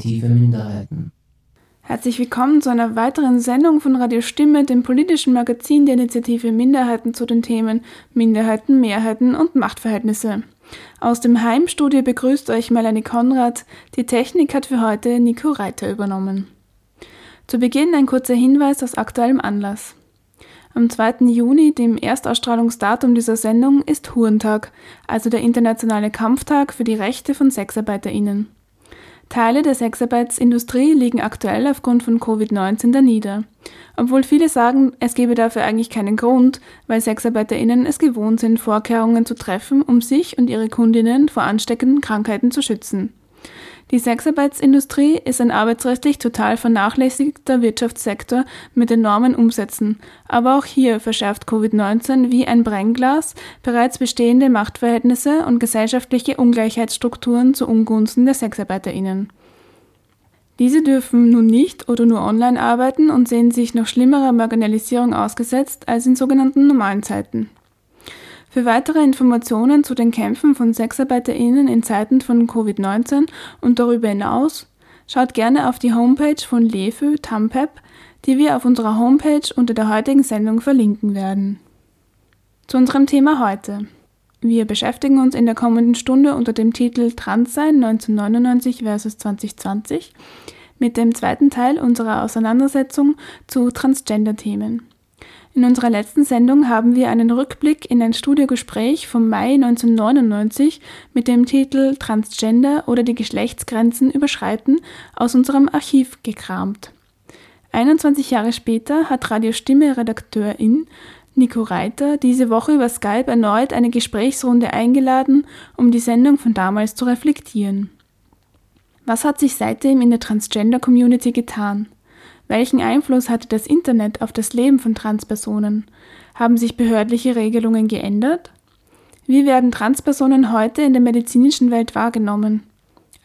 Initiative Minderheiten. Herzlich willkommen zu einer weiteren Sendung von Radio Stimme, dem politischen Magazin der Initiative Minderheiten zu den Themen Minderheiten, Mehrheiten und Machtverhältnisse. Aus dem Heimstudio begrüßt euch Melanie Konrad. Die Technik hat für heute Nico Reiter übernommen. Zu Beginn ein kurzer Hinweis aus aktuellem Anlass. Am 2. Juni, dem Erstausstrahlungsdatum dieser Sendung, ist Hurentag, also der internationale Kampftag für die Rechte von SexarbeiterInnen. Teile der Sexarbeitsindustrie liegen aktuell aufgrund von Covid-19 da nieder. Obwohl viele sagen, es gebe dafür eigentlich keinen Grund, weil SexarbeiterInnen es gewohnt sind, Vorkehrungen zu treffen, um sich und ihre Kundinnen vor ansteckenden Krankheiten zu schützen. Die Sexarbeitsindustrie ist ein arbeitsrechtlich total vernachlässigter Wirtschaftssektor mit enormen Umsätzen. Aber auch hier verschärft Covid-19 wie ein Brennglas bereits bestehende Machtverhältnisse und gesellschaftliche Ungleichheitsstrukturen zu Ungunsten der SexarbeiterInnen. Diese dürfen nun nicht oder nur online arbeiten und sehen sich noch schlimmerer Marginalisierung ausgesetzt als in sogenannten normalen Zeiten. Für weitere Informationen zu den Kämpfen von SexarbeiterInnen in Zeiten von Covid-19 und darüber hinaus schaut gerne auf die Homepage von LEFÖ Tampep, die wir auf unserer Homepage unter der heutigen Sendung verlinken werden. Zu unserem Thema heute. Wir beschäftigen uns in der kommenden Stunde unter dem Titel Transsein 1999 versus 2020 mit dem zweiten Teil unserer Auseinandersetzung zu Transgender-Themen. In unserer letzten Sendung haben wir einen Rückblick in ein Studiogespräch vom Mai 1999 mit dem Titel Transgender oder die Geschlechtsgrenzen überschreiten aus unserem Archiv gekramt. 21 Jahre später hat Radio Stimme Redakteurin Nico Reiter diese Woche über Skype erneut eine Gesprächsrunde eingeladen, um die Sendung von damals zu reflektieren. Was hat sich seitdem in der Transgender-Community getan? Welchen Einfluss hatte das Internet auf das Leben von Transpersonen? Haben sich behördliche Regelungen geändert? Wie werden Transpersonen heute in der medizinischen Welt wahrgenommen?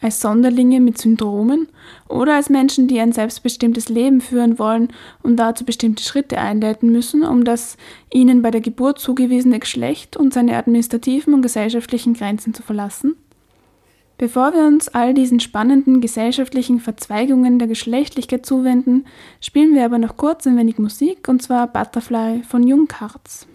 Als Sonderlinge mit Syndromen oder als Menschen, die ein selbstbestimmtes Leben führen wollen und dazu bestimmte Schritte einleiten müssen, um das ihnen bei der Geburt zugewiesene Geschlecht und seine administrativen und gesellschaftlichen Grenzen zu verlassen? Bevor wir uns all diesen spannenden gesellschaftlichen Verzweigungen der Geschlechtlichkeit zuwenden, spielen wir aber noch kurz ein wenig Musik, und zwar Butterfly von Jung Karz.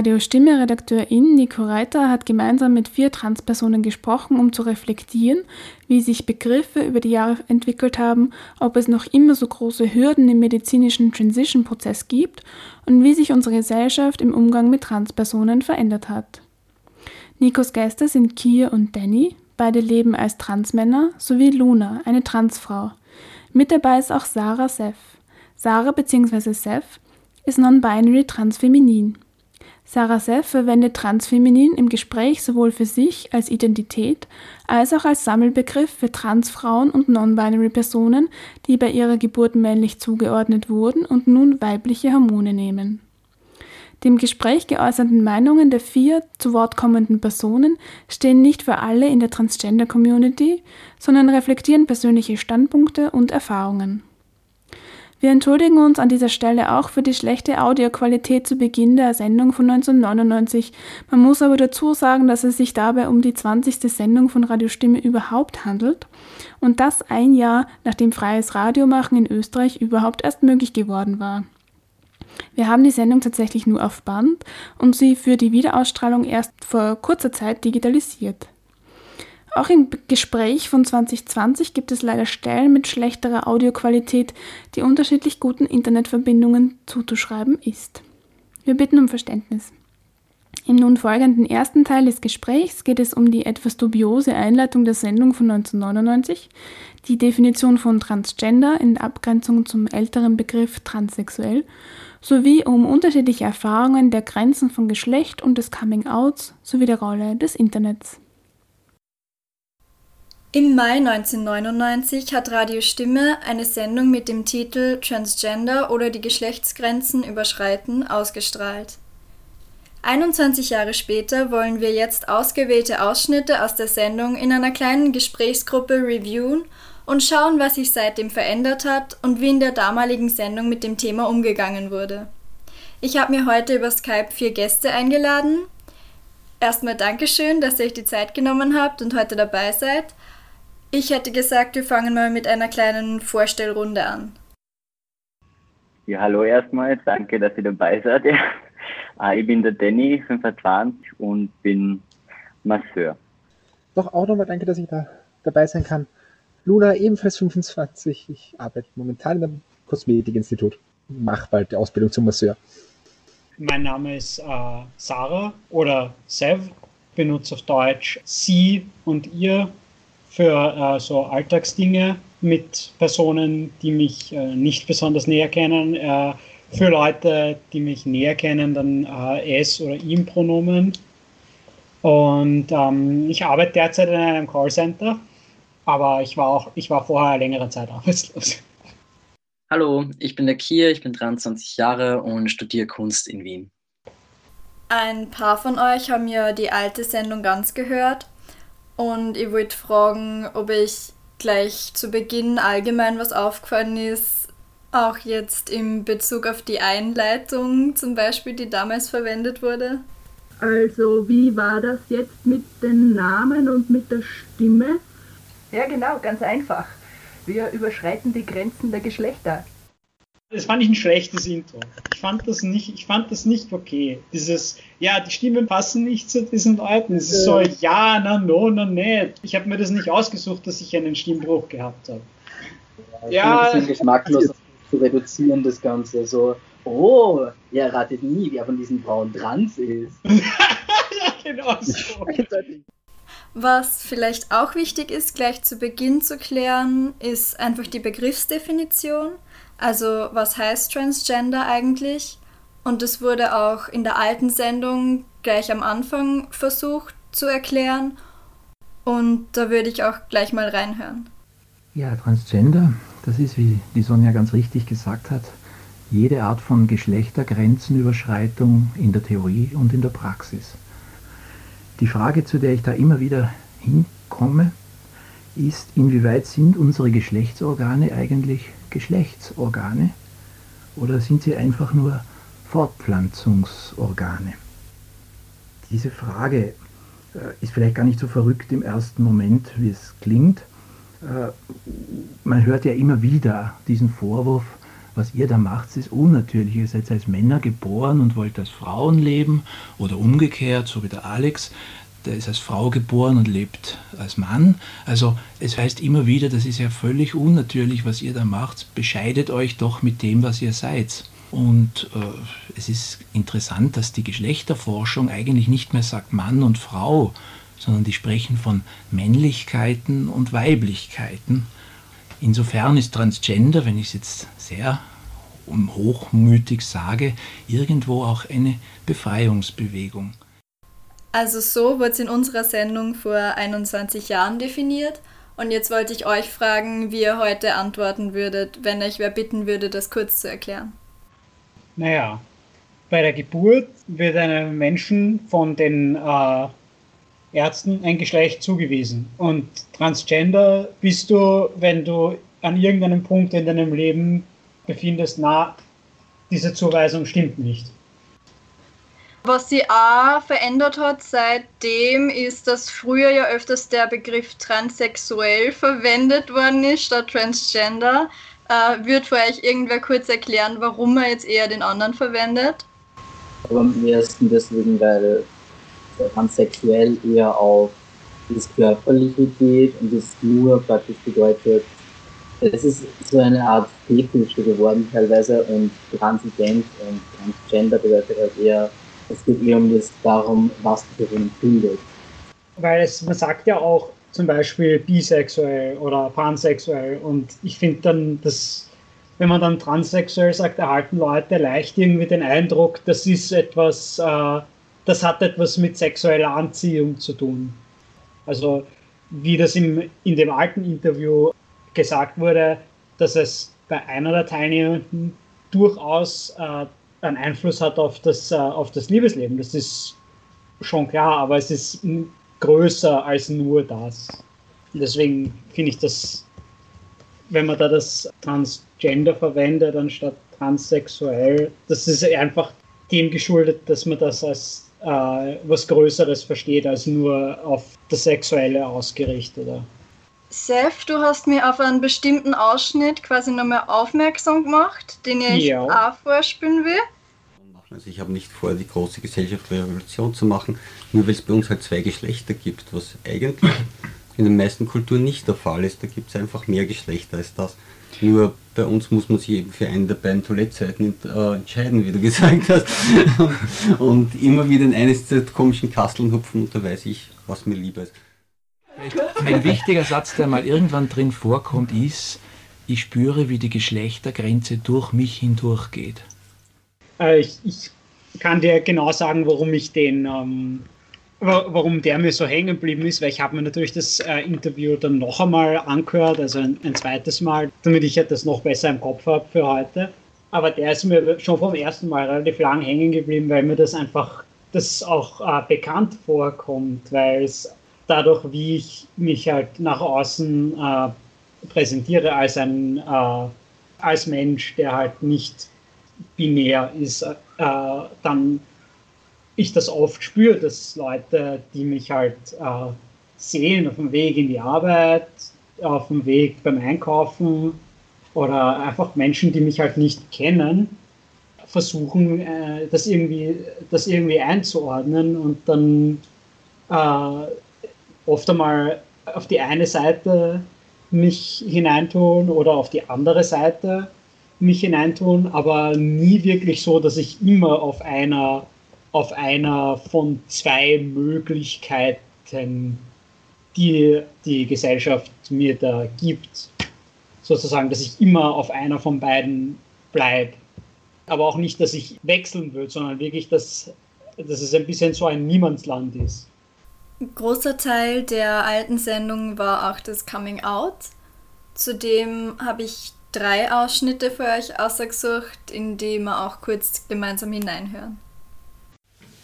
Radio Stimme-Redakteurin Nico Reiter hat gemeinsam mit vier Transpersonen gesprochen, um zu reflektieren, wie sich Begriffe über die Jahre entwickelt haben, ob es noch immer so große Hürden im medizinischen Transition-Prozess gibt und wie sich unsere Gesellschaft im Umgang mit Transpersonen verändert hat. Nikos Gäste sind Kier und Danny, beide leben als Transmänner, sowie Luna, eine Transfrau. Mit dabei ist auch Sarah Seth. Sarah bzw. Seth ist non-binary transfeminin. Sarah Seff verwendet Transfeminin im Gespräch sowohl für sich als Identität als auch als Sammelbegriff für Transfrauen und non-binary Personen, die bei ihrer Geburt männlich zugeordnet wurden und nun weibliche Hormone nehmen. Dem Gespräch geäußerten Meinungen der vier zu Wort kommenden Personen stehen nicht für alle in der Transgender-Community, sondern reflektieren persönliche Standpunkte und Erfahrungen. Wir entschuldigen uns an dieser Stelle auch für die schlechte Audioqualität zu Beginn der Sendung von 1999. Man muss aber dazu sagen, dass es sich dabei um die 20. Sendung von Radiostimme überhaupt handelt und das ein Jahr nachdem freies Radiomachen in Österreich überhaupt erst möglich geworden war. Wir haben die Sendung tatsächlich nur auf Band und sie für die Wiederausstrahlung erst vor kurzer Zeit digitalisiert. Auch im Gespräch von 2020 gibt es leider Stellen mit schlechterer Audioqualität, die unterschiedlich guten Internetverbindungen zuzuschreiben ist. Wir bitten um Verständnis. Im nun folgenden ersten Teil des Gesprächs geht es um die etwas dubiose Einleitung der Sendung von 1999, die Definition von Transgender in Abgrenzung zum älteren Begriff transsexuell, sowie um unterschiedliche Erfahrungen der Grenzen von Geschlecht und des Coming-outs sowie der Rolle des Internets. Im Mai 1999 hat Radio Stimme eine Sendung mit dem Titel Transgender oder die Geschlechtsgrenzen überschreiten ausgestrahlt. 21 Jahre später wollen wir jetzt ausgewählte Ausschnitte aus der Sendung in einer kleinen Gesprächsgruppe reviewen und schauen, was sich seitdem verändert hat und wie in der damaligen Sendung mit dem Thema umgegangen wurde. Ich habe mir heute über Skype vier Gäste eingeladen. Erstmal Dankeschön, dass ihr euch die Zeit genommen habt und heute dabei seid. Ich hätte gesagt, wir fangen mal mit einer kleinen Vorstellrunde an. Ja, hallo erstmal, danke, dass ihr dabei seid. Ja. Ah, ich bin der Danny, 25 und bin Masseur. Doch auch nochmal danke, dass ich da dabei sein kann. Luna, ebenfalls 25. Ich arbeite momentan in einem Kosmetikinstitut. Mache bald die Ausbildung zum Masseur. Mein Name ist äh, Sarah oder Sev. Benutze auf Deutsch sie und ihr für äh, so Alltagsdinge mit Personen, die mich äh, nicht besonders näher kennen. Äh, für Leute, die mich näher kennen, dann äh, es oder ihm Pronomen. Und ähm, ich arbeite derzeit in einem Callcenter, aber ich war auch, ich war vorher längere Zeit arbeitslos. Hallo, ich bin der Kier, ich bin 23 Jahre und studiere Kunst in Wien. Ein paar von euch haben ja die alte Sendung ganz gehört. Und ich wollte fragen, ob ich gleich zu Beginn allgemein was aufgefallen ist, auch jetzt in Bezug auf die Einleitung zum Beispiel, die damals verwendet wurde. Also, wie war das jetzt mit den Namen und mit der Stimme? Ja, genau, ganz einfach. Wir überschreiten die Grenzen der Geschlechter. Das fand ich ein schlechtes Intro. Ich fand das nicht, ich fand das nicht okay. Dieses, ja, die Stimmen passen nicht zu diesen Leuten. Es ist so, ja, na, no, na, nicht. Ich habe mir das nicht ausgesucht, dass ich einen Stimmbruch gehabt habe. Ja, ja ein bisschen geschmacklos zu reduzieren, das Ganze. So, oh, ihr ratet nie, wer von diesen Frauen trans ist. ja, genau so. Was vielleicht auch wichtig ist, gleich zu Beginn zu klären, ist einfach die Begriffsdefinition. Also was heißt Transgender eigentlich? Und es wurde auch in der alten Sendung gleich am Anfang versucht zu erklären. Und da würde ich auch gleich mal reinhören. Ja, Transgender, das ist, wie die Sonja ganz richtig gesagt hat, jede Art von Geschlechtergrenzenüberschreitung in der Theorie und in der Praxis. Die Frage, zu der ich da immer wieder hinkomme, ist, inwieweit sind unsere Geschlechtsorgane eigentlich Geschlechtsorgane oder sind sie einfach nur Fortpflanzungsorgane? Diese Frage äh, ist vielleicht gar nicht so verrückt im ersten Moment, wie es klingt. Äh, man hört ja immer wieder diesen Vorwurf, was ihr da macht, ist unnatürlich. Ihr seid als Männer geboren und wollt als Frauen leben oder umgekehrt, so wie der Alex. Der ist als Frau geboren und lebt als Mann. Also es heißt immer wieder, das ist ja völlig unnatürlich, was ihr da macht. Bescheidet euch doch mit dem, was ihr seid. Und äh, es ist interessant, dass die Geschlechterforschung eigentlich nicht mehr sagt Mann und Frau, sondern die sprechen von Männlichkeiten und Weiblichkeiten. Insofern ist Transgender, wenn ich es jetzt sehr hochmütig sage, irgendwo auch eine Befreiungsbewegung. Also so wurde es in unserer Sendung vor 21 Jahren definiert. Und jetzt wollte ich euch fragen, wie ihr heute antworten würdet, wenn euch wer bitten würde, das kurz zu erklären. Naja, bei der Geburt wird einem Menschen von den äh, Ärzten ein Geschlecht zugewiesen. Und Transgender bist du, wenn du an irgendeinem Punkt in deinem Leben befindest, na, diese Zuweisung stimmt nicht. Was sie auch verändert hat seitdem, ist, dass früher ja öfters der Begriff transsexuell verwendet worden ist statt Transgender. Äh, wird euch irgendwer kurz erklären, warum man jetzt eher den anderen verwendet? Aber am ersten deswegen, weil transsexuell eher auf das Körperliche geht und es nur praktisch bedeutet, es ist so eine Art Fetisch geworden teilweise und transident und transgender bedeutet halt eher, es geht eher um das darum, was die Person findet. Weil es, man sagt ja auch zum Beispiel bisexuell oder pansexuell und ich finde dann, dass wenn man dann transsexuell sagt, erhalten Leute leicht irgendwie den Eindruck, das ist etwas, äh, das hat etwas mit sexueller Anziehung zu tun. Also wie das im, in dem alten Interview gesagt wurde, dass es bei einer der Teilnehmenden durchaus äh, einen Einfluss hat auf das, äh, auf das Liebesleben. Das ist schon klar, aber es ist größer als nur das. Deswegen finde ich das, wenn man da das Transgender verwendet anstatt transsexuell, das ist einfach dem geschuldet, dass man das als äh, was Größeres versteht als nur auf das Sexuelle ausgerichtete. Seth, du hast mir auf einen bestimmten Ausschnitt quasi nochmal aufmerksam gemacht, den ich ja. auch vorspielen will. Also ich habe nicht vor, die große gesellschaftliche Revolution zu machen, nur weil es bei uns halt zwei Geschlechter gibt, was eigentlich in den meisten Kulturen nicht der Fall ist. Da gibt es einfach mehr Geschlechter als das. Nur bei uns muss man sich eben für eine der beiden Toilettseiten äh, entscheiden, wie du gesagt hast. und immer wieder in eines dieser komischen Kasteln hupfen und da weiß ich, was mir lieber ist. Ein wichtiger Satz, der mal irgendwann drin vorkommt, ist, ich spüre, wie die Geschlechtergrenze durch mich hindurchgeht. Äh, ich, ich, kann dir genau sagen, warum ich den ähm, warum der mir so hängen geblieben ist, weil ich habe mir natürlich das äh, Interview dann noch einmal angehört, also ein, ein, zweites Mal, damit ich das noch besser im Kopf habe für heute. Aber der ist mir schon vom ersten Mal relativ lang hängen geblieben, weil mir das einfach das auch äh, bekannt vorkommt, weil es dadurch, wie ich mich halt nach außen äh, präsentiere als ein äh, als Mensch, der halt nicht binär ist, äh, dann ich das oft spüre, dass Leute, die mich halt äh, sehen auf dem Weg in die Arbeit, auf dem Weg beim Einkaufen oder einfach Menschen, die mich halt nicht kennen, versuchen, äh, das, irgendwie, das irgendwie einzuordnen und dann äh, oft einmal auf die eine Seite mich hineintun oder auf die andere Seite mich hineintun, aber nie wirklich so, dass ich immer auf einer auf einer von zwei Möglichkeiten, die die Gesellschaft mir da gibt. Sozusagen, dass ich immer auf einer von beiden bleibe. Aber auch nicht, dass ich wechseln will, sondern wirklich, dass, dass es ein bisschen so ein Niemandsland ist. Ein großer Teil der alten Sendung war auch das Coming Out. Zudem habe ich drei Ausschnitte für euch ausgesucht, in die wir auch kurz gemeinsam hineinhören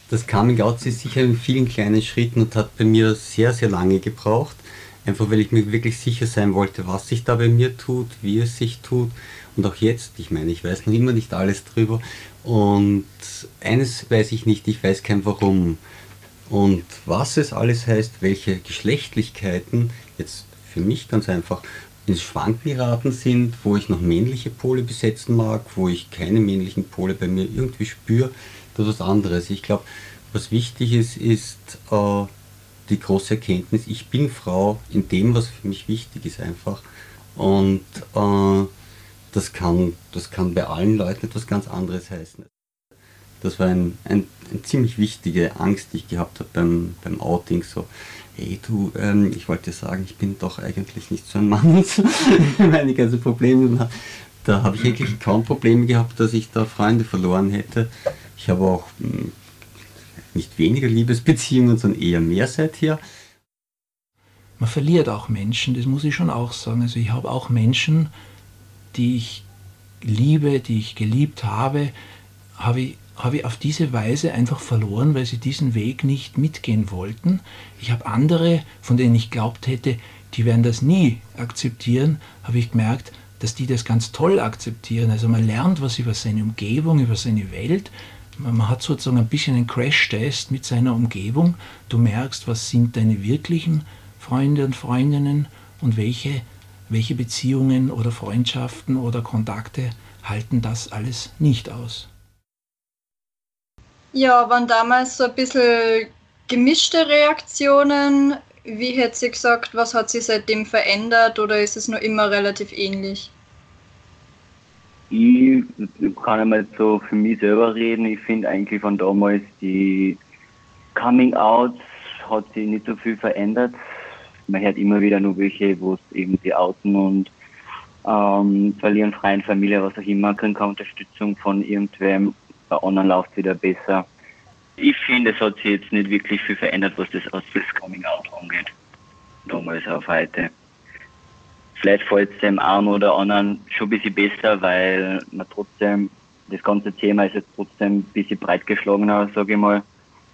das Coming Out ist sicher in vielen kleinen Schritten und hat bei mir sehr, sehr lange gebraucht. Einfach weil ich mir wirklich sicher sein wollte, was sich da bei mir tut, wie es sich tut. Und auch jetzt, ich meine, ich weiß noch immer nicht alles drüber. Und eines weiß ich nicht, ich weiß kein Warum. Und was es alles heißt, welche Geschlechtlichkeiten, jetzt für mich ganz einfach, ins Schwanken geraten sind, wo ich noch männliche Pole besetzen mag, wo ich keine männlichen Pole bei mir irgendwie spüre, das ist was anderes. Ich glaube, was wichtig ist, ist äh, die große Erkenntnis, ich bin Frau in dem, was für mich wichtig ist einfach. Und äh, das, kann, das kann bei allen Leuten etwas ganz anderes heißen. Das war ein, ein, eine ziemlich wichtige Angst, die ich gehabt habe beim, beim Outing. So, hey du, ähm, ich wollte sagen, ich bin doch eigentlich nicht so ein Mann. Meine ganzen Probleme. Da habe ich eigentlich kaum Probleme gehabt, dass ich da Freunde verloren hätte. Ich habe auch hm, nicht weniger Liebesbeziehungen, sondern eher mehr seither. Man verliert auch Menschen, das muss ich schon auch sagen. Also ich habe auch Menschen, die ich liebe, die ich geliebt habe, habe ich, habe ich auf diese Weise einfach verloren, weil sie diesen Weg nicht mitgehen wollten. Ich habe andere, von denen ich glaubt hätte, die werden das nie akzeptieren, habe ich gemerkt, dass die das ganz toll akzeptieren. Also man lernt was über seine Umgebung, über seine Welt. Man hat sozusagen ein bisschen einen Crash-Test mit seiner Umgebung. Du merkst, was sind deine wirklichen Freunde und Freundinnen und welche, welche Beziehungen oder Freundschaften oder Kontakte halten das alles nicht aus. Ja, waren damals so ein bisschen gemischte Reaktionen. Wie hätte sie gesagt, was hat sich seitdem verändert oder ist es nur immer relativ ähnlich? Ich kann einmal so für mich selber reden. Ich finde eigentlich von damals die Coming Outs hat sich nicht so viel verändert. Man hört immer wieder nur welche, wo es eben die outen und ähm, verlieren freien Familie, was auch immer, kriegen keine Unterstützung von irgendwem. Bei anderen läuft es wieder besser. Ich finde, es hat sich jetzt nicht wirklich viel verändert, was das, das Coming Out angeht. Damals auf heute. Vielleicht fällt es dem einen oder anderen schon ein bisschen besser, weil man trotzdem, das ganze Thema ist jetzt trotzdem ein bisschen breit geschlagener, sage ich mal.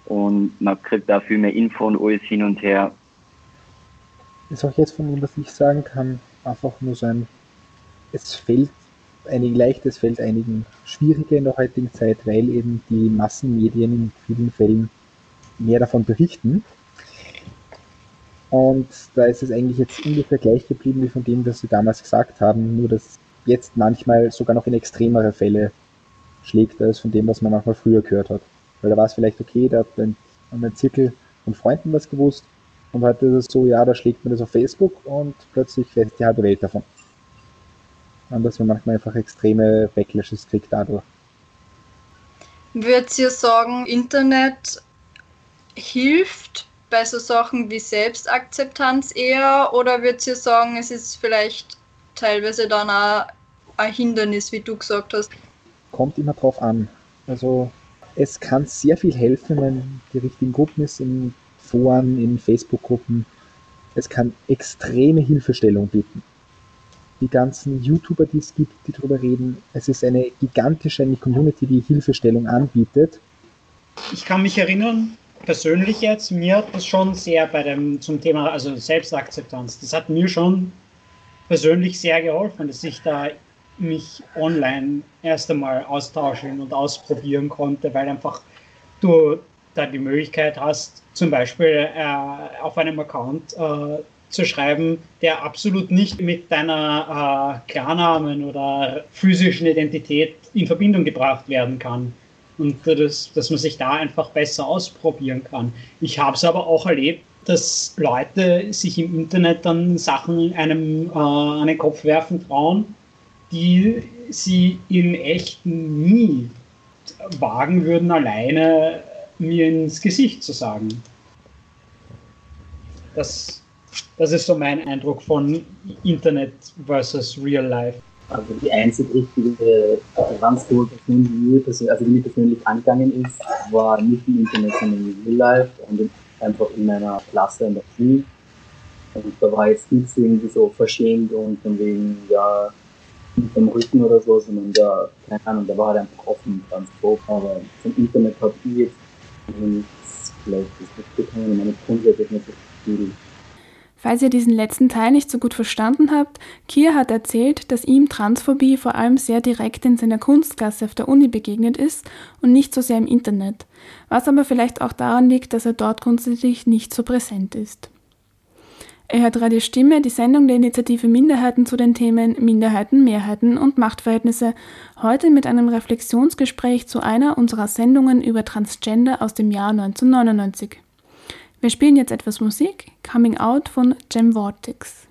Und man kriegt da viel mehr Info und alles hin und her. Ist auch jetzt von dem, was ich sagen kann, einfach nur so ein, es fällt einigen leicht, es fällt einigen schwieriger in der heutigen Zeit, weil eben die Massenmedien in vielen Fällen mehr davon berichten und da ist es eigentlich jetzt ungefähr gleich geblieben wie von dem, was Sie damals gesagt haben, nur dass jetzt manchmal sogar noch in extremere Fälle schlägt als von dem, was man manchmal früher gehört hat. Weil da war es vielleicht okay, da hat ein, ein Zirkel von Freunden was gewusst und heute ist es so, ja, da schlägt man das auf Facebook und plötzlich weiß die halbe Welt davon. Und dass man manchmal einfach extreme Backlashes kriegt dadurch. Würdet ihr sagen, Internet hilft bei so Sachen wie Selbstakzeptanz eher oder würdet ihr sagen, es ist vielleicht teilweise dann auch ein Hindernis, wie du gesagt hast? Kommt immer drauf an. Also es kann sehr viel helfen, wenn die richtigen Gruppen ist, in Foren, in Facebook-Gruppen. Es kann extreme Hilfestellung bieten. Die ganzen YouTuber, die es gibt, die darüber reden, es ist eine gigantische Community, die Hilfestellung anbietet. Ich kann mich erinnern, persönlich jetzt, mir hat das schon sehr bei dem zum Thema, also Selbstakzeptanz, das hat mir schon persönlich sehr geholfen, dass ich da mich online erst einmal austauschen und ausprobieren konnte, weil einfach du da die Möglichkeit hast, zum Beispiel äh, auf einem Account äh, zu schreiben, der absolut nicht mit deiner äh, Klarnamen oder physischen Identität in Verbindung gebracht werden kann und das, dass man sich da einfach besser ausprobieren kann. Ich habe es aber auch erlebt, dass Leute sich im Internet dann Sachen einem äh, an den Kopf werfen trauen, die sie im Echten nie wagen würden, alleine mir ins Gesicht zu sagen. Das, das ist so mein Eindruck von Internet versus Real Life. Also die einzig richtige Transformation, die mir persönlich, also die mir persönlich angegangen ist, war nicht im Internet, sondern im Real Life und einfach in meiner Klasse in der Schule. Und da war jetzt nichts irgendwie so verschämt und von wegen, ja, mit dem Rücken oder so, sondern da, keine Ahnung, da war halt einfach offen, ganz grob. Aber zum Internet habe ich jetzt nichts, vielleicht das mitbekommen und meine wird nicht so viel Falls ihr diesen letzten Teil nicht so gut verstanden habt, Kier hat erzählt, dass ihm Transphobie vor allem sehr direkt in seiner Kunstklasse auf der Uni begegnet ist und nicht so sehr im Internet, was aber vielleicht auch daran liegt, dass er dort grundsätzlich nicht so präsent ist. Er hört Radio Stimme, die Sendung der Initiative Minderheiten zu den Themen Minderheiten, Mehrheiten und Machtverhältnisse. Heute mit einem Reflexionsgespräch zu einer unserer Sendungen über Transgender aus dem Jahr 1999. Wir spielen jetzt etwas Musik, Coming Out von Gem Vortex.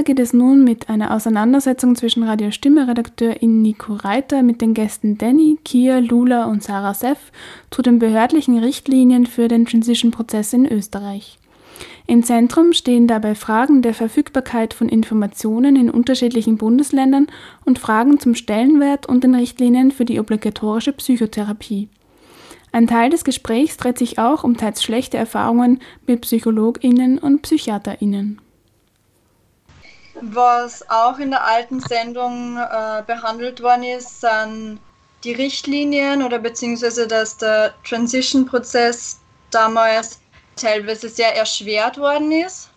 Weiter geht es nun mit einer Auseinandersetzung zwischen Radio Stimme-Redakteurin Nico Reiter mit den Gästen Danny, Kia, Lula und Sarah Seff zu den behördlichen Richtlinien für den Transition-Prozess in Österreich. Im Zentrum stehen dabei Fragen der Verfügbarkeit von Informationen in unterschiedlichen Bundesländern und Fragen zum Stellenwert und den Richtlinien für die obligatorische Psychotherapie. Ein Teil des Gesprächs dreht sich auch um teils schlechte Erfahrungen mit PsychologInnen und PsychiaterInnen. Was auch in der alten Sendung äh, behandelt worden ist, sind die Richtlinien oder beziehungsweise dass der Transition-Prozess damals teilweise sehr erschwert worden ist.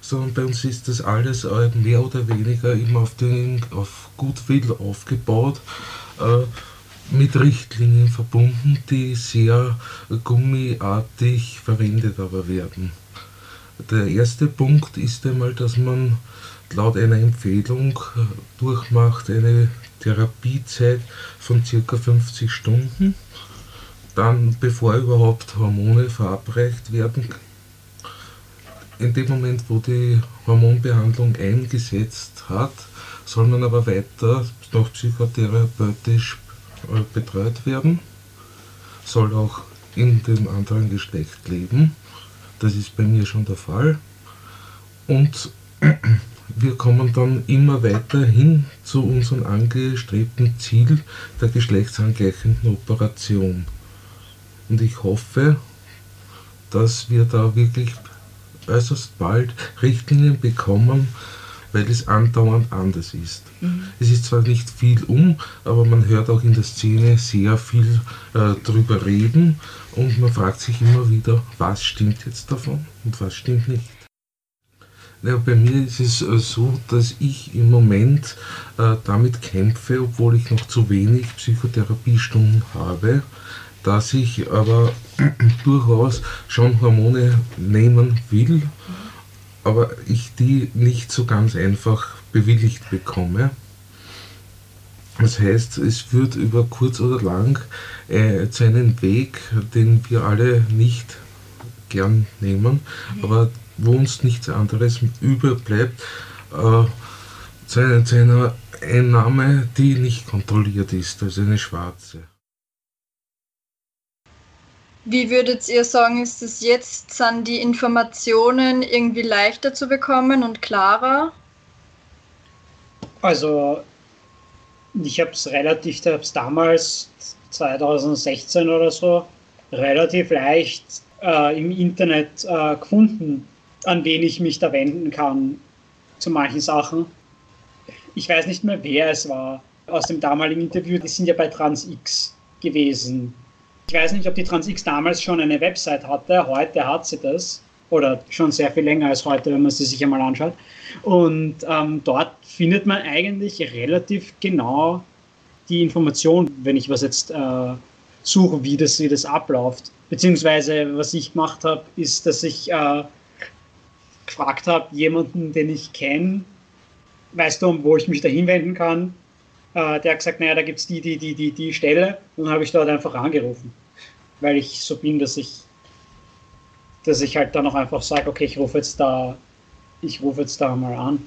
So, und bei uns ist das alles äh, mehr oder weniger immer auf, den, auf Goodwill aufgebaut, äh, mit Richtlinien verbunden, die sehr gummiartig verwendet aber werden. Der erste Punkt ist einmal, dass man laut einer Empfehlung äh, durchmacht eine Therapiezeit von circa 50 Stunden. Dann, bevor überhaupt Hormone verabreicht werden, in dem Moment, wo die Hormonbehandlung eingesetzt hat, soll man aber weiter noch psychotherapeutisch äh, betreut werden, soll auch in dem anderen Geschlecht leben. Das ist bei mir schon der Fall. Und wir kommen dann immer weiter hin zu unserem angestrebten Ziel der geschlechtsangleichenden Operation. Und ich hoffe, dass wir da wirklich äußerst bald Richtlinien bekommen, weil es andauernd anders ist. Mhm. Es ist zwar nicht viel um, aber man hört auch in der Szene sehr viel äh, drüber reden und man fragt sich immer wieder, was stimmt jetzt davon und was stimmt nicht. Ja, bei mir ist es äh, so, dass ich im Moment äh, damit kämpfe, obwohl ich noch zu wenig Psychotherapiestunden habe, dass ich aber durchaus schon Hormone nehmen will, aber ich die nicht so ganz einfach bewilligt bekomme. Das heißt, es wird über kurz oder lang äh, zu einem Weg, den wir alle nicht gern nehmen, aber wo uns nichts anderes überbleibt, äh, zu, einer, zu einer Einnahme, die nicht kontrolliert ist, also eine schwarze. Wie würdet ihr sagen, ist es jetzt, sind die Informationen irgendwie leichter zu bekommen und klarer? Also, ich habe es relativ, ich habe es damals 2016 oder so relativ leicht äh, im Internet äh, gefunden, an wen ich mich da wenden kann zu manchen Sachen. Ich weiß nicht mehr, wer es war aus dem damaligen Interview. Die sind ja bei TransX gewesen. Ich weiß nicht, ob die TransX damals schon eine Website hatte. Heute hat sie das. Oder schon sehr viel länger als heute, wenn man sie sich einmal anschaut. Und ähm, dort findet man eigentlich relativ genau die Information, wenn ich was jetzt äh, suche, wie das, wie das abläuft. Beziehungsweise, was ich gemacht habe, ist, dass ich äh, gefragt habe, jemanden, den ich kenne, weißt du, wo ich mich da hinwenden kann? Äh, der hat gesagt, naja, da gibt es die, die, die, die, die Stelle. Und dann habe ich dort einfach angerufen. Weil ich so bin, dass ich, dass ich halt dann auch einfach sage, okay, ich rufe jetzt da, ich rufe jetzt da mal an.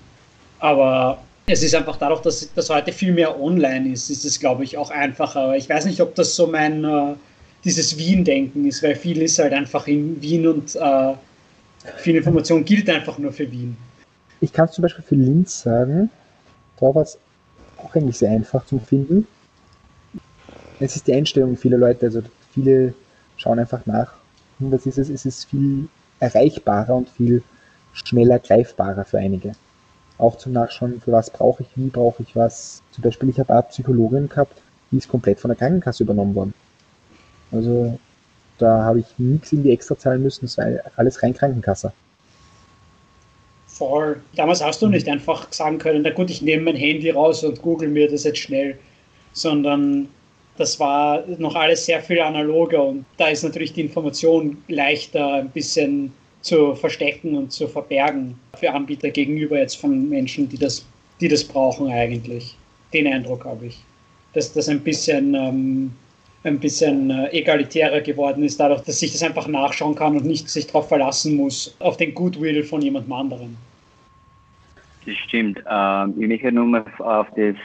Aber es ist einfach dadurch, dass das heute viel mehr online ist, ist es, glaube ich, auch einfacher. Ich weiß nicht, ob das so mein, äh, dieses Wien-Denken ist, weil viel ist halt einfach in Wien und äh, viel Information gilt einfach nur für Wien. Ich kann es zum Beispiel für Linz sagen, da war es auch eigentlich sehr einfach zu finden. Es ist die Einstellung vieler Leute, also viele schauen einfach nach. Und das ist es, es ist viel erreichbarer und viel schneller greifbarer für einige. Auch zum Nachschauen, für was brauche ich, wie brauche ich was. Zum Beispiel, ich habe eine Psychologin gehabt, die ist komplett von der Krankenkasse übernommen worden. Also da habe ich nichts irgendwie extra zahlen müssen, das war alles rein Krankenkasse. Voll. Damals hast du nicht einfach sagen können, na gut, ich nehme mein Handy raus und google mir das jetzt schnell, sondern das war noch alles sehr viel analoger und da ist natürlich die Information leichter ein bisschen zu verstecken und zu verbergen für Anbieter gegenüber jetzt von Menschen, die das, die das brauchen eigentlich. Den Eindruck habe ich. Dass das ein bisschen, ähm, ein bisschen äh, egalitärer geworden ist, dadurch, dass ich das einfach nachschauen kann und nicht sich darauf verlassen muss, auf den Goodwill von jemandem anderen. Das stimmt. Ähm, ich möchte nur mal auf das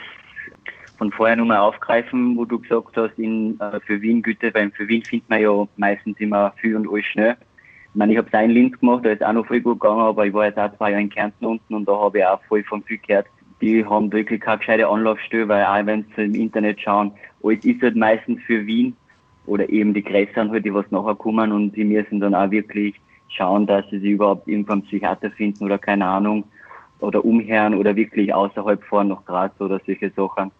von vorher nochmal aufgreifen, wo du gesagt hast, in, äh, für Wien Güte, weil für Wien findet man ja meistens immer viel und alles schnell. Ich meine, ich habe es in Linz gemacht, da ist auch noch voll gut gegangen, aber ich war jetzt auch zwei Jahre in Kärnten unten und da habe ich auch voll von viel gehört. Die haben wirklich keine gescheite Anlaufstelle, weil auch wenn sie im Internet schauen, alles ist halt meistens für Wien oder eben die größeren halt, die was nachher kommen und die müssen dann auch wirklich schauen, dass sie sich überhaupt irgendwann Psychiater finden oder keine Ahnung oder umhören oder wirklich außerhalb fahren nach Graz oder solche Sachen.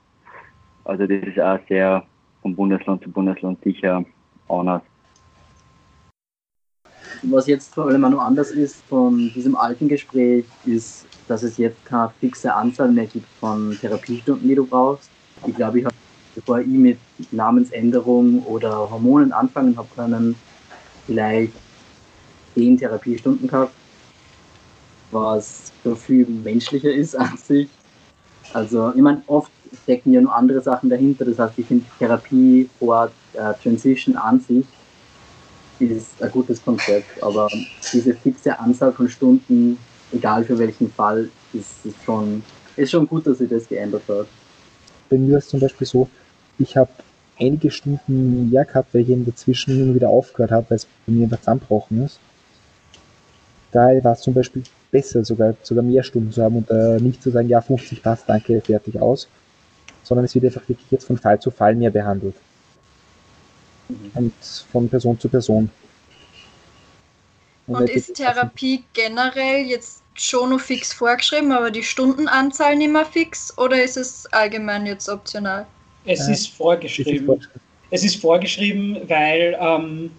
Also das ist auch sehr vom Bundesland zu Bundesland sicher anders. Was jetzt vor allem auch noch anders ist von diesem alten Gespräch, ist, dass es jetzt keine fixe Anzahl mehr gibt von Therapiestunden, die du brauchst. Ich glaube, ich habe, bevor ich mit Namensänderung oder Hormonen anfangen habe können, vielleicht zehn Therapiestunden gehabt. was für viel menschlicher ist an sich. Also, ich meine, oft stecken ja nur andere Sachen dahinter. Das heißt, ich finde Therapie vor äh, Transition an sich ist ein gutes Konzept, aber diese fixe Anzahl von Stunden, egal für welchen Fall, ist, ist, schon, ist schon gut, dass sich das geändert hat. Bei mir ist es zum Beispiel so, ich habe einige Stunden mehr gehabt, weil ich eben dazwischen immer wieder aufgehört habe, weil es bei mir einfach zusammengebrochen ist. Da war es zum Beispiel besser, sogar, sogar mehr Stunden zu haben und äh, nicht zu sagen, ja, 50 passt, danke, fertig aus, sondern es wird einfach wirklich jetzt von Fall zu Fall mehr behandelt. Mhm. Und von Person zu Person. Und, und ist Therapie generell jetzt schon noch fix vorgeschrieben, aber die Stundenanzahl nicht mehr fix oder ist es allgemein jetzt optional? Es ja, ist vorgeschrieben. Es ist vorgeschrieben, es ist vorgeschrieben weil ähm,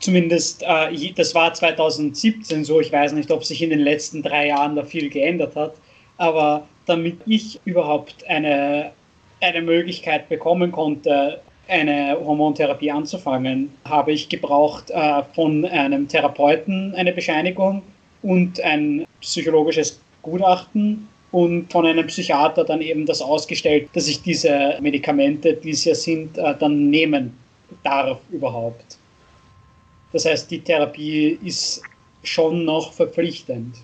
zumindest, äh, das war 2017 so, ich weiß nicht, ob sich in den letzten drei Jahren da viel geändert hat, aber damit ich überhaupt eine, eine Möglichkeit bekommen konnte, eine Hormontherapie anzufangen, habe ich gebraucht äh, von einem Therapeuten eine Bescheinigung und ein psychologisches Gutachten und von einem Psychiater dann eben das ausgestellt, dass ich diese Medikamente, die es ja sind, äh, dann nehmen darf überhaupt. Das heißt, die Therapie ist schon noch verpflichtend.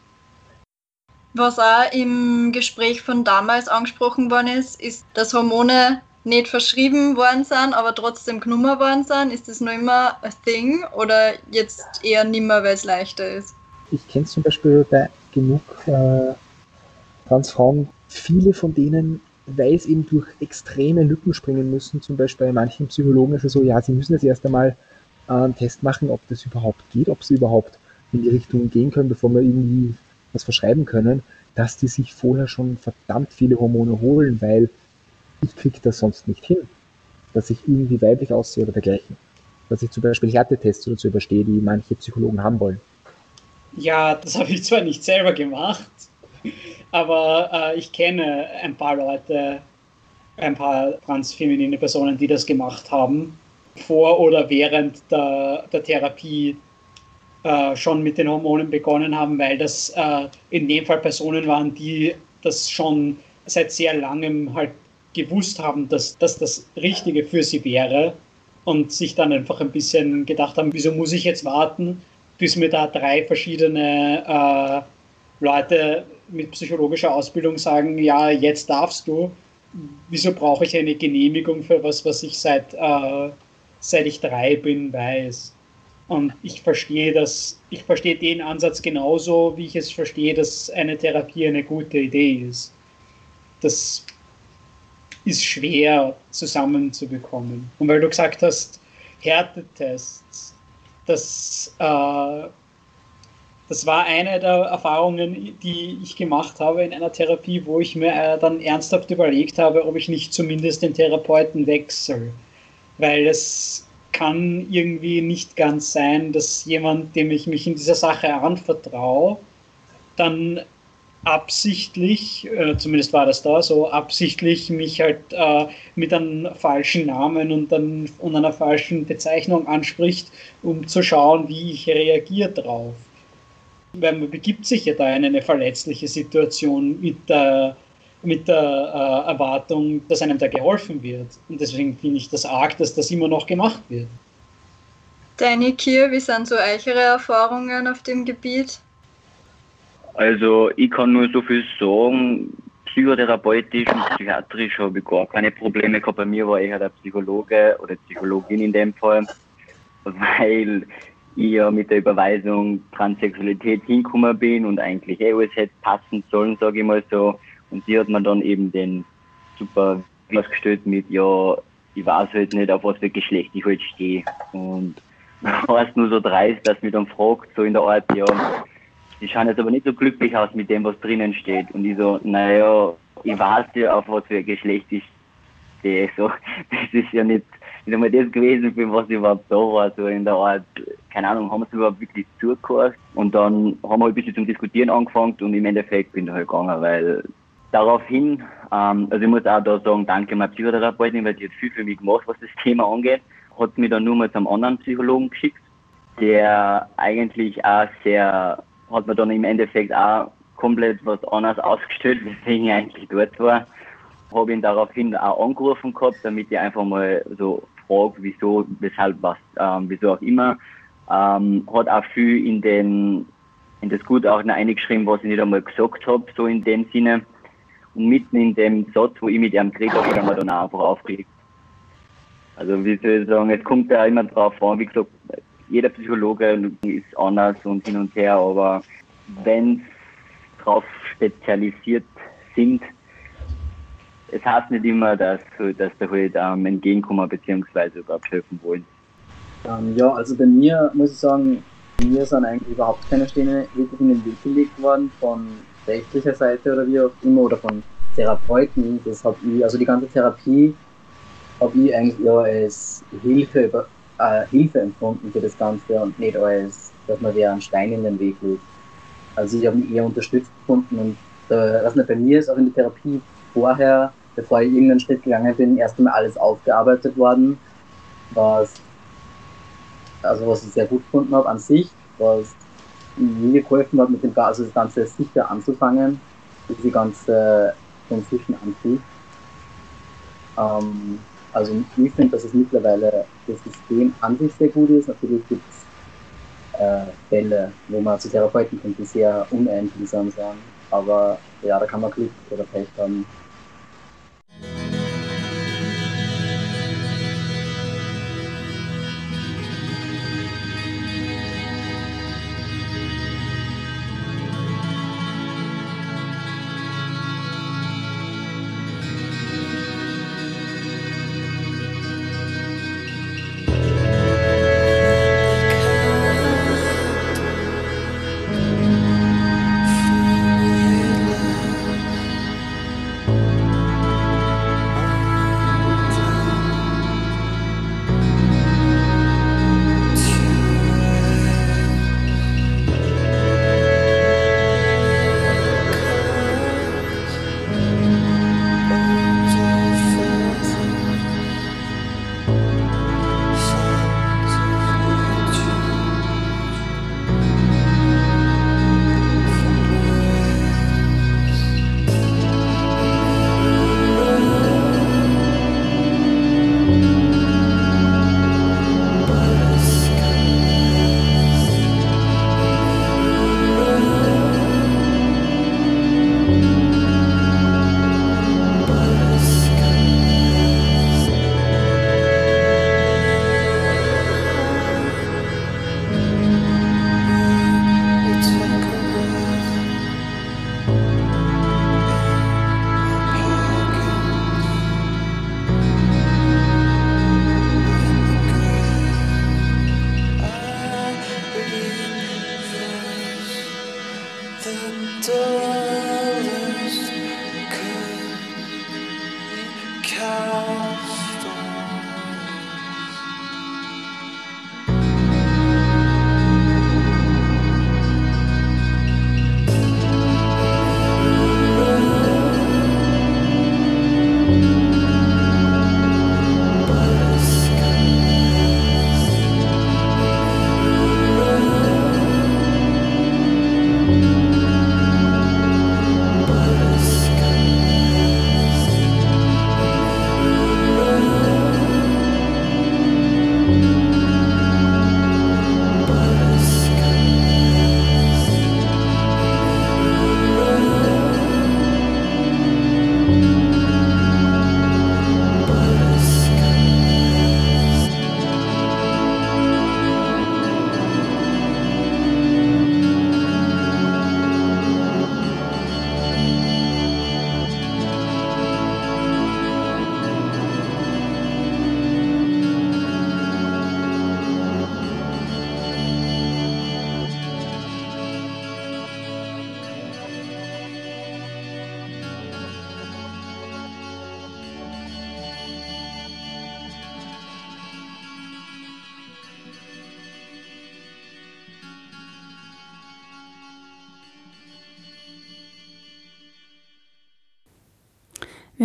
Was auch im Gespräch von damals angesprochen worden ist, ist, dass Hormone nicht verschrieben worden sind, aber trotzdem genommen worden sind. Ist das noch immer ein Thing oder jetzt eher nimmer, weil es leichter ist? Ich kenne zum Beispiel bei genug äh, Transfrauen, viele von denen, weil es eben durch extreme Lücken springen müssen, zum Beispiel bei manchen Psychologen ist es so, ja, sie müssen jetzt erst einmal äh, einen Test machen, ob das überhaupt geht, ob sie überhaupt in die Richtung gehen können, bevor wir irgendwie was verschreiben können, dass die sich vorher schon verdammt viele Hormone holen, weil ich kriege das sonst nicht hin, dass ich irgendwie weiblich aussehe oder dergleichen. Dass ich zum Beispiel Härtetests oder so überstehe, die manche Psychologen haben wollen. Ja, das habe ich zwar nicht selber gemacht, aber äh, ich kenne ein paar Leute, ein paar transfeminine Personen, die das gemacht haben, vor oder während der, der Therapie äh, schon mit den Hormonen begonnen haben, weil das äh, in dem Fall Personen waren, die das schon seit sehr langem halt gewusst haben, dass, dass das Richtige für sie wäre und sich dann einfach ein bisschen gedacht haben, wieso muss ich jetzt warten, bis mir da drei verschiedene äh, Leute mit psychologischer Ausbildung sagen, ja, jetzt darfst du. Wieso brauche ich eine Genehmigung für was, was ich seit, äh, seit ich drei bin, weiß? Und ich verstehe das, ich verstehe den Ansatz genauso, wie ich es verstehe, dass eine Therapie eine gute Idee ist. Das ist schwer zusammenzubekommen. Und weil du gesagt hast, Härtetests, das, äh, das war eine der Erfahrungen, die ich gemacht habe in einer Therapie, wo ich mir äh, dann ernsthaft überlegt habe, ob ich nicht zumindest den Therapeuten wechsle. Weil es kann irgendwie nicht ganz sein, dass jemand, dem ich mich in dieser Sache anvertraue, dann absichtlich, äh, zumindest war das da so, absichtlich mich halt äh, mit einem falschen Namen und, dann, und einer falschen Bezeichnung anspricht, um zu schauen, wie ich reagiere drauf. Weil man begibt sich ja da in eine verletzliche Situation mit der, mit der äh, Erwartung, dass einem da geholfen wird. Und deswegen finde ich das arg, dass das immer noch gemacht wird. Danny Kier, wie sind so eure Erfahrungen auf dem Gebiet? Also ich kann nur so viel sagen, psychotherapeutisch und psychiatrisch habe ich gar keine Probleme gehabt. Bei mir war eher der Psychologe oder Psychologin in dem Fall, weil ich ja mit der Überweisung Transsexualität hingekommen bin und eigentlich eh alles hätte passen sollen, sage ich mal so. Und sie hat mir dann eben den super ausgestellt mit, ja, ich weiß halt nicht, auf was für Geschlecht ich halt stehe. Und war es nur so dreist, dass mich dann fragt, so in der Art, ja, die schauen jetzt aber nicht so glücklich aus mit dem, was drinnen steht. Und ich so, naja, ich weiß ja, auf was für Geschlecht ich stehe. So, das ist ja nicht, nicht einmal das gewesen, für was ich überhaupt da war, so in der Art, keine Ahnung, haben es überhaupt wirklich zugehört. Und dann haben wir ein bisschen zum Diskutieren angefangen und im Endeffekt bin ich halt gegangen, weil daraufhin, ähm, also ich muss auch da sagen, danke meiner Psychotherapeutin, weil die hat viel für mich gemacht, was das Thema angeht. Hat mich dann nur mal zum anderen Psychologen geschickt, der eigentlich auch sehr hat man dann im Endeffekt auch komplett was anderes ausgestellt, weswegen ich eigentlich dort war. Habe ihn daraufhin auch angerufen gehabt, damit ich einfach mal so frage, wieso, weshalb, was, ähm, wieso auch immer. Ähm, hat auch viel in den in das Gutachten eingeschrieben, was ich nicht einmal gesagt habe, so in dem Sinne. Und mitten in dem Satz, wo ich mit ihm geredet habe, hat er mir dann auch einfach aufgeregt. Also wie soll ich sagen, es kommt ja immer drauf an, wie gesagt, jeder Psychologe ist anders und hin und her, aber wenn es darauf spezialisiert sind, es heißt nicht immer, dass, dass da halt ähm, entgegenkommen bzw. überhaupt helfen wollen. Ähm, ja, also bei mir muss ich sagen, mir sind eigentlich überhaupt keine Steine wirklich in den Weg gelegt worden von rechtlicher Seite oder wie auch immer oder von Therapeuten. Das ich, also die ganze Therapie habe ich eigentlich eher als Hilfe, äh, Hilfe empfunden für das Ganze und nicht als, dass man wieder einen Stein in den Weg legt. Also ich habe mich eher unterstützt gefunden und äh, was nicht bei mir ist, auch in der Therapie vorher, bevor ich irgendeinen Schritt gegangen bin, erst einmal alles aufgearbeitet worden, was also was ich sehr gut gefunden habe an sich, was mir geholfen hat, mit dem also das Ganze sicher anzufangen, diese ganze Transition an sich. Ähm, also ich finde, dass es mittlerweile das System an sich sehr gut ist. Natürlich gibt es äh, Fälle, wo man zu Therapeuten kommt, die sehr uneinfühlsam sind. Aber ja, da kann man Glück oder Pech haben.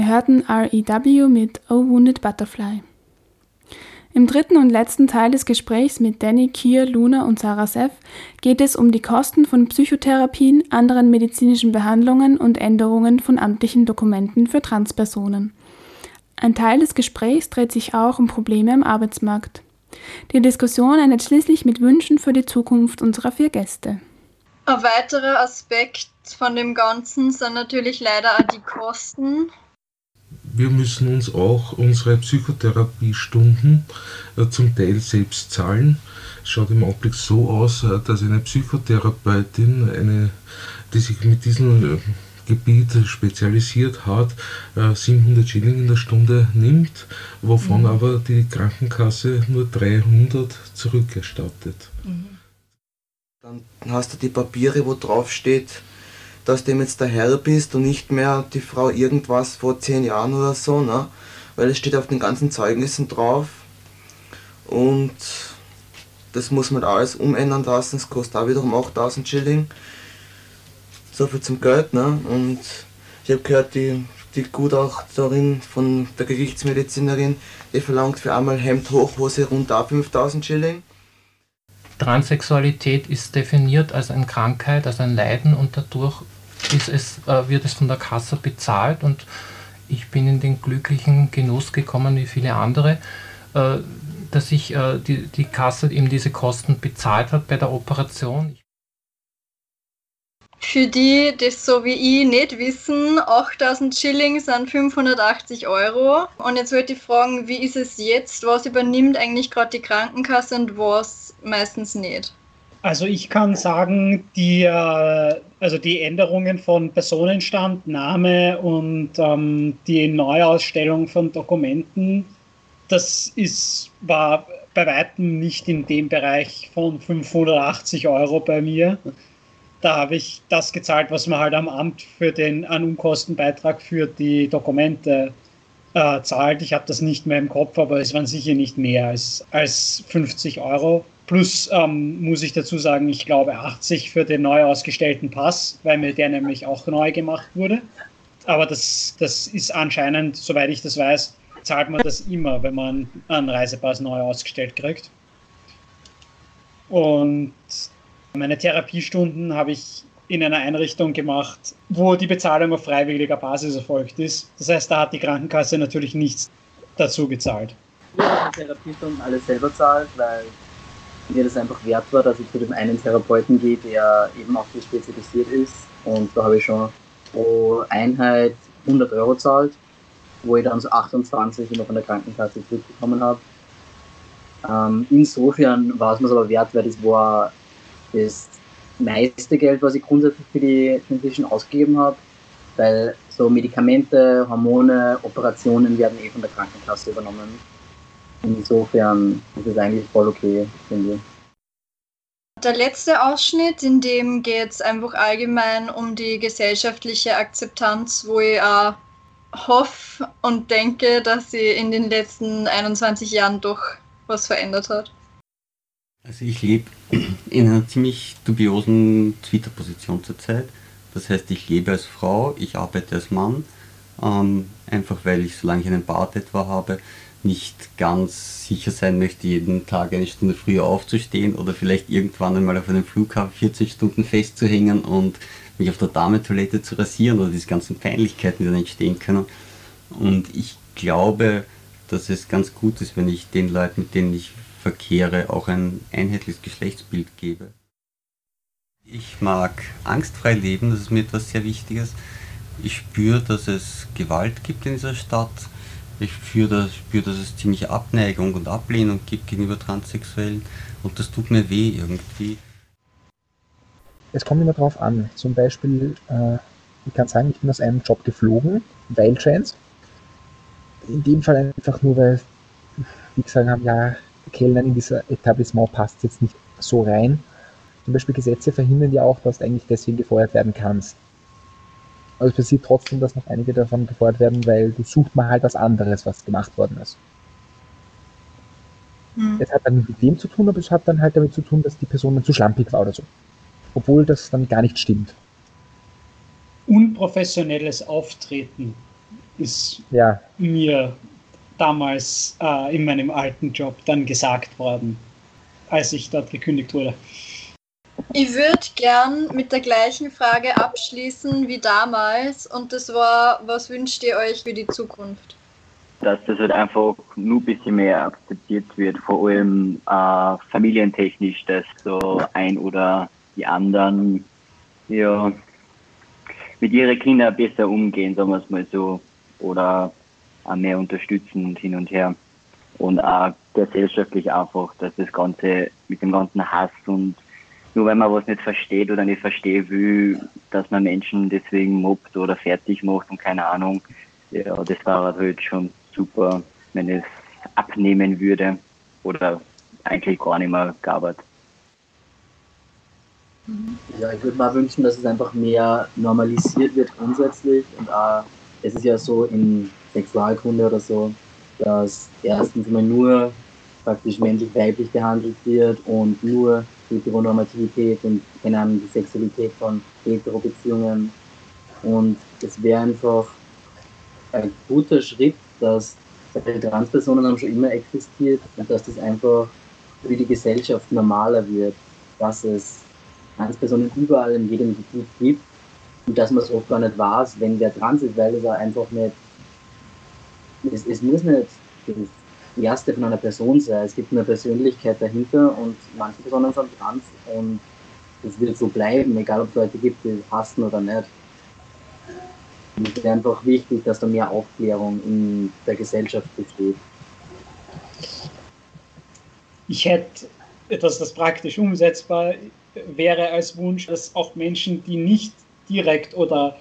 Hörten REW mit Oh Wounded Butterfly. Im dritten und letzten Teil des Gesprächs mit Danny, Kier, Luna und Sarah Seff geht es um die Kosten von Psychotherapien, anderen medizinischen Behandlungen und Änderungen von amtlichen Dokumenten für Transpersonen. Ein Teil des Gesprächs dreht sich auch um Probleme am Arbeitsmarkt. Die Diskussion endet schließlich mit Wünschen für die Zukunft unserer vier Gäste. Ein weiterer Aspekt von dem Ganzen sind natürlich leider auch die Kosten. Wir müssen uns auch unsere Psychotherapiestunden äh, zum Teil selbst zahlen. Es schaut im Augenblick so aus, äh, dass eine Psychotherapeutin, eine, die sich mit diesem äh, Gebiet spezialisiert hat, 700 Schilling in der Stunde nimmt, wovon mhm. aber die Krankenkasse nur 300 zurückerstattet. Mhm. Dann hast du die Papiere, wo drauf steht, dass du jetzt der Herr bist und nicht mehr die Frau irgendwas vor zehn Jahren oder so, ne? Weil es steht auf den ganzen Zeugnissen drauf. Und das muss man alles umändern lassen, das kostet auch wiederum 8000 Schilling. So viel zum Geld, ne? Und ich habe gehört, die, die Gutachterin von der Gerichtsmedizinerin, die verlangt für einmal Hemd hoch, Hose runter 5000 Schilling. Transsexualität ist definiert als eine Krankheit, als ein Leiden und dadurch ist es, äh, wird es von der Kasse bezahlt und ich bin in den glücklichen Genuss gekommen, wie viele andere, äh, dass ich äh, die, die Kasse eben diese Kosten bezahlt hat bei der Operation. Für die, die so wie ich nicht wissen, 8000 Schilling sind 580 Euro. Und jetzt wollte ich fragen, wie ist es jetzt? Was übernimmt eigentlich gerade die Krankenkasse und was meistens nicht? Also ich kann sagen, die, äh, also die Änderungen von Personenstand, Name und ähm, die Neuausstellung von Dokumenten, das ist, war bei weitem nicht in dem Bereich von 580 Euro bei mir. Da habe ich das gezahlt, was man halt am Amt für den Unkostenbeitrag für die Dokumente äh, zahlt. Ich habe das nicht mehr im Kopf, aber es waren sicher nicht mehr als, als 50 Euro Plus ähm, muss ich dazu sagen, ich glaube 80 für den neu ausgestellten Pass, weil mir der nämlich auch neu gemacht wurde. Aber das, das ist anscheinend, soweit ich das weiß, zahlt man das immer, wenn man einen Reisepass neu ausgestellt kriegt. Und meine Therapiestunden habe ich in einer Einrichtung gemacht, wo die Bezahlung auf freiwilliger Basis erfolgt ist. Das heißt, da hat die Krankenkasse natürlich nichts dazu gezahlt. Ich die Therapiestunden alles selber zahlt, weil mir das einfach wert war, dass ich zu dem einen Therapeuten gehe, der eben auch so spezialisiert ist. Und da habe ich schon pro Einheit 100 Euro zahlt, wo ich dann so 28 immer von der Krankenkasse zurückbekommen habe. Ähm, insofern war es mir aber wert, weil das war das meiste Geld, was ich grundsätzlich für die Transition ausgegeben habe, weil so Medikamente, Hormone, Operationen werden eh von der Krankenkasse übernommen. Insofern ist es eigentlich voll okay, finde ich. Der letzte Ausschnitt, in dem geht es einfach allgemein um die gesellschaftliche Akzeptanz, wo ich auch hoffe und denke, dass sie in den letzten 21 Jahren doch was verändert hat. Also ich lebe in einer ziemlich dubiosen Twitter-Position zurzeit. Das heißt, ich lebe als Frau, ich arbeite als Mann, ähm, einfach weil ich, solange ich einen Bart etwa habe, nicht ganz sicher sein möchte, jeden Tag eine Stunde früher aufzustehen oder vielleicht irgendwann einmal auf einem Flughafen 14 Stunden festzuhängen und mich auf der Damentoilette zu rasieren oder diese ganzen Peinlichkeiten, die dann entstehen können. Und ich glaube, dass es ganz gut ist, wenn ich den Leuten, mit denen ich verkehre, auch ein einheitliches Geschlechtsbild gebe. Ich mag angstfrei leben, das ist mir etwas sehr Wichtiges. Ich spüre, dass es Gewalt gibt in dieser Stadt ich spüre, spüre, dass es ziemliche Abneigung und Ablehnung gibt gegenüber Transsexuellen und das tut mir weh irgendwie. Es kommt immer drauf an. Zum Beispiel, äh, ich kann sagen, ich bin aus einem Job geflogen, weil Chance. In dem Fall einfach nur, weil die gesagt haben, ja, Kellnern in dieser Etablissement passt jetzt nicht so rein. Zum Beispiel Gesetze verhindern ja auch, dass du eigentlich deswegen gefeuert werden kannst. Aber es passiert trotzdem, dass noch einige davon gefordert werden, weil du sucht mal halt was anderes, was gemacht worden ist. Hm. Es hat dann mit dem zu tun, aber es hat dann halt damit zu tun, dass die Person dann zu schlampig war oder so. Obwohl das dann gar nicht stimmt. Unprofessionelles Auftreten ist ja. mir damals äh, in meinem alten Job dann gesagt worden, als ich dort gekündigt wurde. Ich würde gern mit der gleichen Frage abschließen wie damals und das war, was wünscht ihr euch für die Zukunft? Dass das halt einfach nur ein bisschen mehr akzeptiert wird, vor allem äh, familientechnisch, dass so ein oder die anderen ja, mit ihren Kindern besser umgehen, sagen wir es mal so, oder auch mehr unterstützen und hin und her. Und auch gesellschaftlich einfach, dass das Ganze mit dem ganzen Hass und nur wenn man was nicht versteht oder nicht verstehen will, dass man Menschen deswegen mobbt oder fertig macht und keine Ahnung. Ja, das war halt schon super, wenn es abnehmen würde oder eigentlich gar nicht mehr gab. Ja, ich würde mal wünschen, dass es einfach mehr normalisiert wird grundsätzlich und auch, es ist ja so in Sexualkunde oder so, dass erstens immer nur praktisch männlich-weiblich behandelt wird und nur Heteronormativität und keine Ahnung, die Sexualität von Hetero-Beziehungen. Und es wäre einfach ein guter Schritt, dass Transpersonen haben schon immer existiert und dass das einfach für die Gesellschaft normaler wird, dass es Transpersonen überall in jedem Gebiet gibt und dass man es oft gar nicht weiß, wenn wer trans ist, weil es einfach nicht, es, es muss nicht Erste von einer Person sein. Es gibt eine Persönlichkeit dahinter und manche Personen sind trans und es wird so bleiben, egal ob es Leute gibt, die hassen oder nicht. Es ist einfach wichtig, dass da mehr Aufklärung in der Gesellschaft besteht. Ich hätte etwas, das praktisch umsetzbar wäre als Wunsch, dass auch Menschen, die nicht direkt oder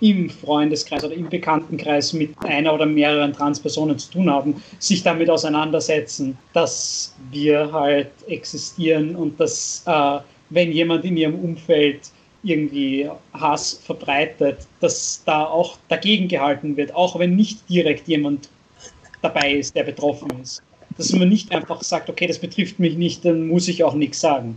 im Freundeskreis oder im Bekanntenkreis mit einer oder mehreren Transpersonen zu tun haben, sich damit auseinandersetzen, dass wir halt existieren und dass, äh, wenn jemand in ihrem Umfeld irgendwie Hass verbreitet, dass da auch dagegen gehalten wird, auch wenn nicht direkt jemand dabei ist, der betroffen ist. Dass man nicht einfach sagt, okay, das betrifft mich nicht, dann muss ich auch nichts sagen.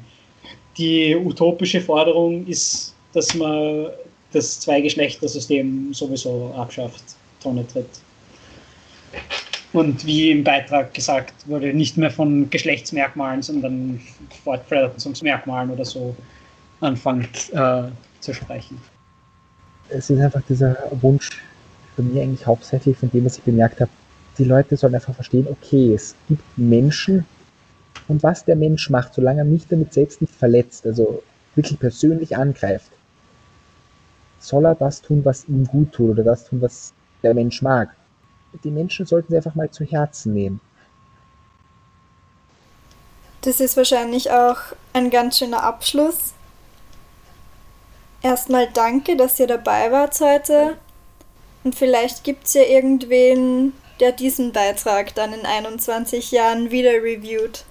Die utopische Forderung ist, dass man das Zweigeschlechtersystem sowieso abschafft, Tonne tritt. Und wie im Beitrag gesagt wurde, nicht mehr von Geschlechtsmerkmalen, sondern Fortpflanzungsmerkmalen oder so anfängt äh, zu sprechen. Es ist einfach dieser Wunsch bei mir eigentlich hauptsächlich von dem, was ich bemerkt habe, die Leute sollen einfach verstehen, okay, es gibt Menschen und was der Mensch macht, solange er mich damit selbst nicht verletzt, also wirklich persönlich angreift, soll er das tun, was ihm gut tut oder das tun, was der Mensch mag. Die Menschen sollten sie einfach mal zu Herzen nehmen. Das ist wahrscheinlich auch ein ganz schöner Abschluss. Erstmal danke, dass ihr dabei wart heute. Und vielleicht gibt es ja irgendwen, der diesen Beitrag dann in 21 Jahren wieder reviewt.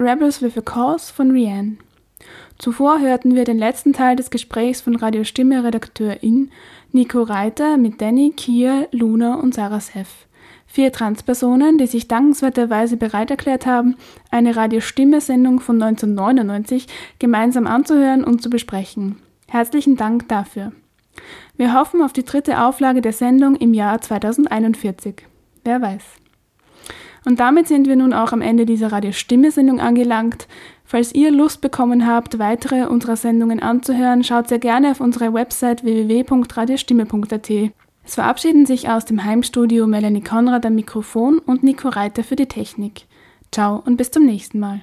Rebels with a Cause von Rianne. Zuvor hörten wir den letzten Teil des Gesprächs von Radio Stimme Redakteurin Nico Reiter mit Danny, Kia, Luna und Sarah Seff. Vier Transpersonen, die sich dankenswerterweise bereit erklärt haben, eine Radio-Stimme-Sendung von 1999 gemeinsam anzuhören und zu besprechen. Herzlichen Dank dafür. Wir hoffen auf die dritte Auflage der Sendung im Jahr 2041. Wer weiß. Und damit sind wir nun auch am Ende dieser Radio-Stimme-Sendung angelangt. Falls ihr Lust bekommen habt, weitere unserer Sendungen anzuhören, schaut sehr gerne auf unsere Website www.radiostimme.at. Es verabschieden sich aus dem Heimstudio Melanie Konrad am Mikrofon und Nico Reiter für die Technik. Ciao und bis zum nächsten Mal.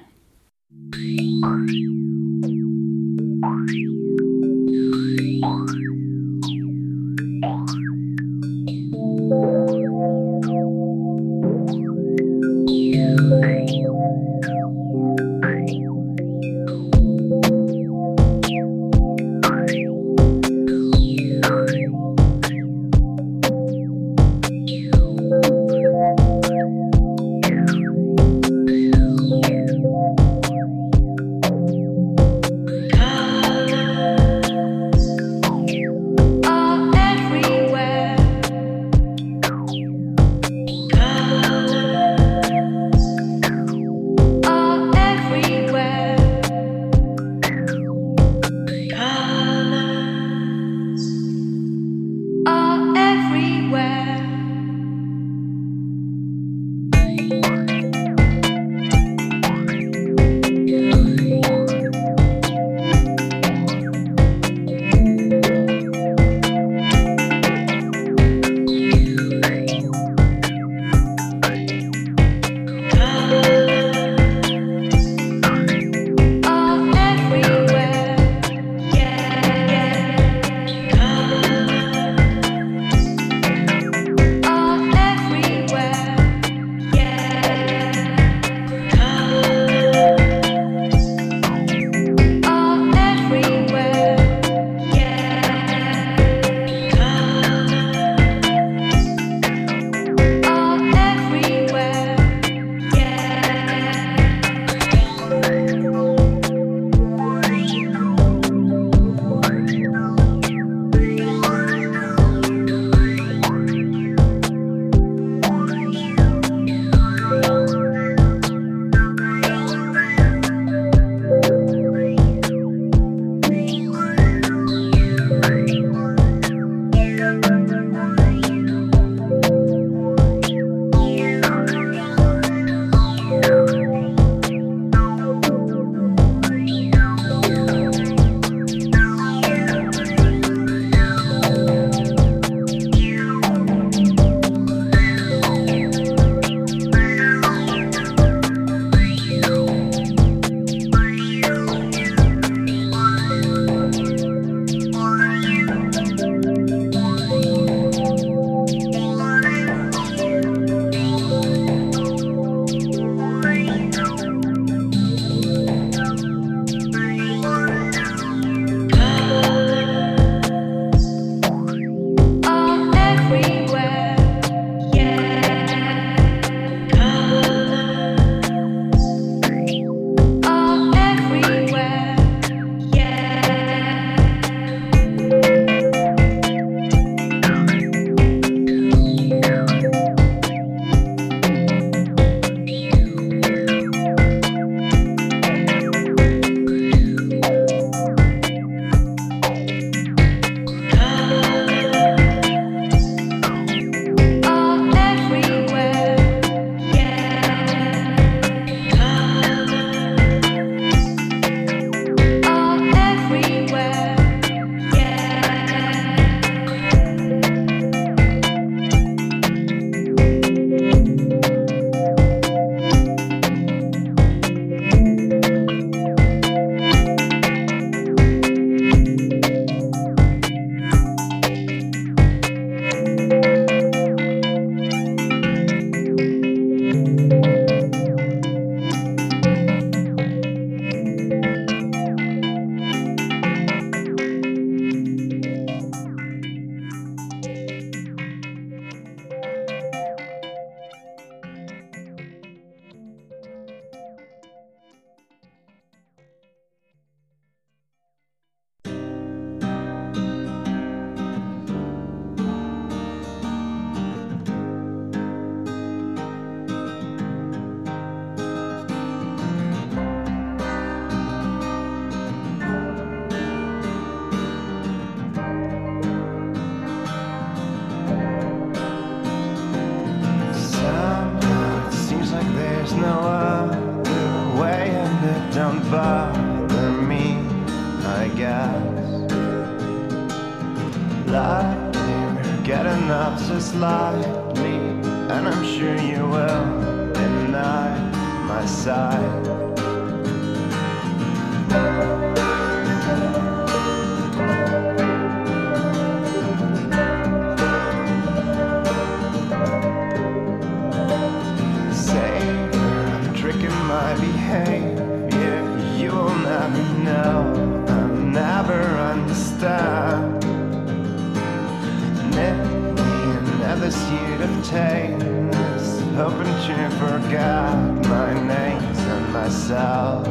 eyes Hoping you forgot my name and myself.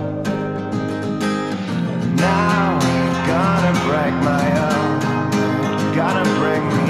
Now I'm gonna break my own. Gonna bring me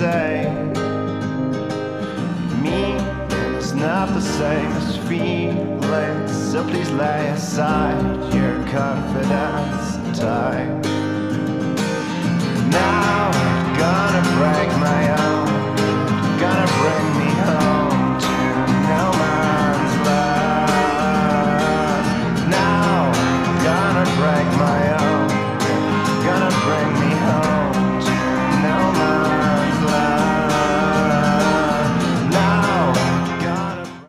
say. Me is not the same as feeling, so please lay aside your confidence and time. Now I'm gonna break my own.